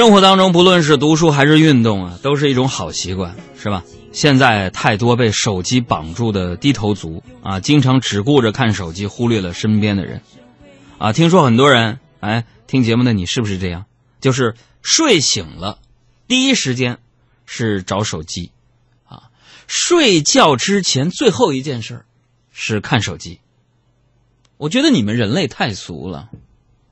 生活当中，不论是读书还是运动啊，都是一种好习惯，是吧？现在太多被手机绑住的低头族啊，经常只顾着看手机，忽略了身边的人。啊，听说很多人，哎，听节目的你是不是这样？就是睡醒了，第一时间是找手机，啊，睡觉之前最后一件事是看手机。我觉得你们人类太俗了。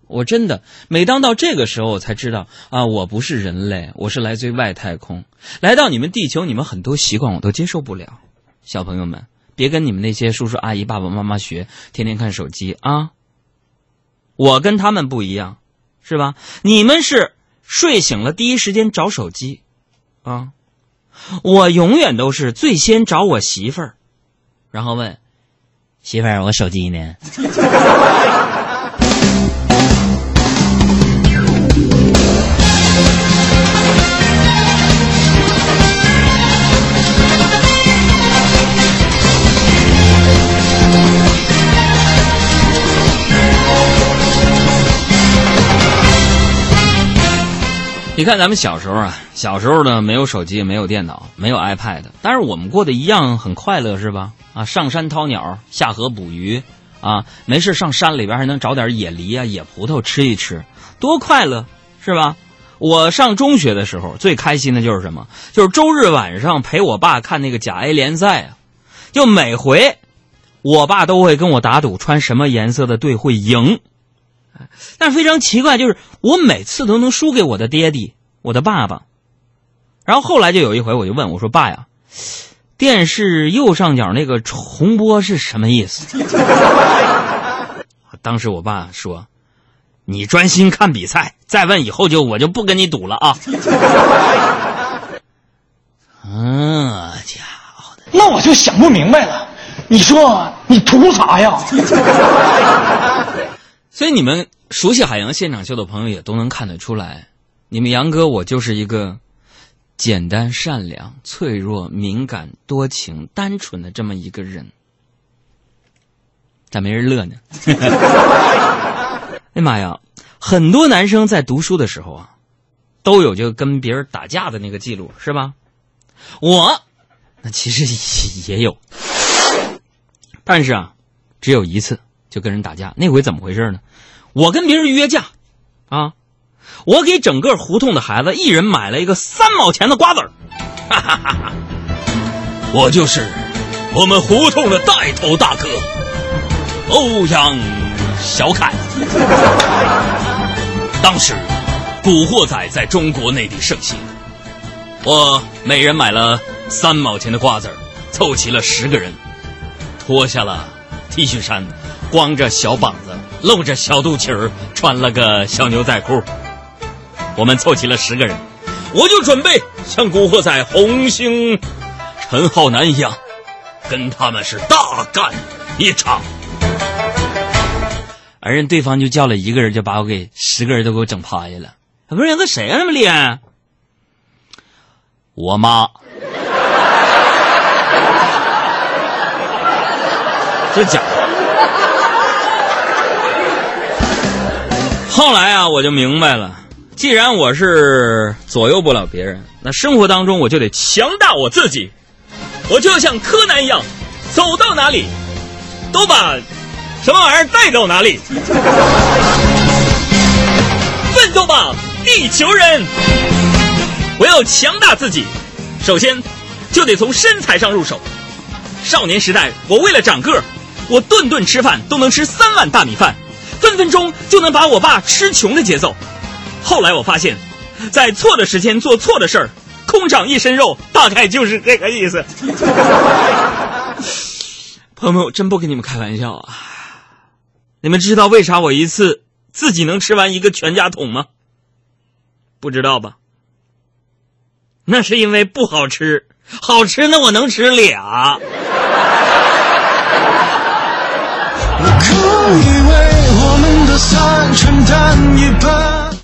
我真的，每当到这个时候，我才知道啊，我不是人类，我是来自于外太空，来到你们地球，你们很多习惯我都接受不了。小朋友们，别跟你们那些叔叔阿姨、爸爸妈妈学，天天看手机啊。我跟他们不一样，是吧？你们是睡醒了第一时间找手机，啊，我永远都是最先找我媳妇儿，然后问媳妇儿，我手机呢？你看，咱们小时候啊，小时候呢，没有手机，没有电脑，没有 iPad，但是我们过得一样很快乐，是吧？啊，上山掏鸟，下河捕鱼，啊，没事上山里边还能找点野梨啊、野葡萄吃一吃，多快乐，是吧？我上中学的时候最开心的就是什么？就是周日晚上陪我爸看那个甲 A 联赛啊，就每回我爸都会跟我打赌，穿什么颜色的队会赢。但是非常奇怪，就是我每次都能输给我的爹地，我的爸爸。然后后来就有一回，我就问我说：“爸呀，电视右上角那个重播是什么意思？” 当时我爸说：“你专心看比赛，再问以后就我就不跟你赌了啊。”嗯，家伙的，那我就想不明白了，你说你图啥呀？所以你们熟悉海洋现场秀的朋友也都能看得出来，你们杨哥我就是一个简单、善良、脆弱、敏感、多情、单纯的这么一个人。咋没人乐呢？哎妈呀，很多男生在读书的时候啊，都有就跟别人打架的那个记录，是吧？我那其实也有，但是啊，只有一次。就跟人打架，那回怎么回事呢？我跟别人约架，啊，我给整个胡同的孩子一人买了一个三毛钱的瓜子儿，哈哈哈哈！我就是我们胡同的带头大哥欧阳小凯。当时《古惑仔》在中国内地盛行，我每人买了三毛钱的瓜子儿，凑齐了十个人，脱下了 T 恤衫。光着小膀子，露着小肚脐儿，穿了个小牛仔裤。我们凑齐了十个人，我就准备像古惑仔红星陈浩南一样，跟他们是大干一场。而人对方就叫了一个人，就把我给十个人都给我整趴下了。不是那谁啊，那么厉害？我妈。这假。后来啊，我就明白了，既然我是左右不了别人，那生活当中我就得强大我自己，我就要像柯南一样，走到哪里都把什么玩意儿带到哪里。奋斗吧，地球人！我要强大自己，首先就得从身材上入手。少年时代，我为了长个，我顿顿吃饭都能吃三碗大米饭。分分钟就能把我爸吃穷的节奏。后来我发现，在错的时间做错的事儿，空长一身肉，大概就是这个意思。朋友们，我真不跟你们开玩笑啊！你们知道为啥我一次自己能吃完一个全家桶吗？不知道吧？那是因为不好吃，好吃那我能吃俩。我可以为。done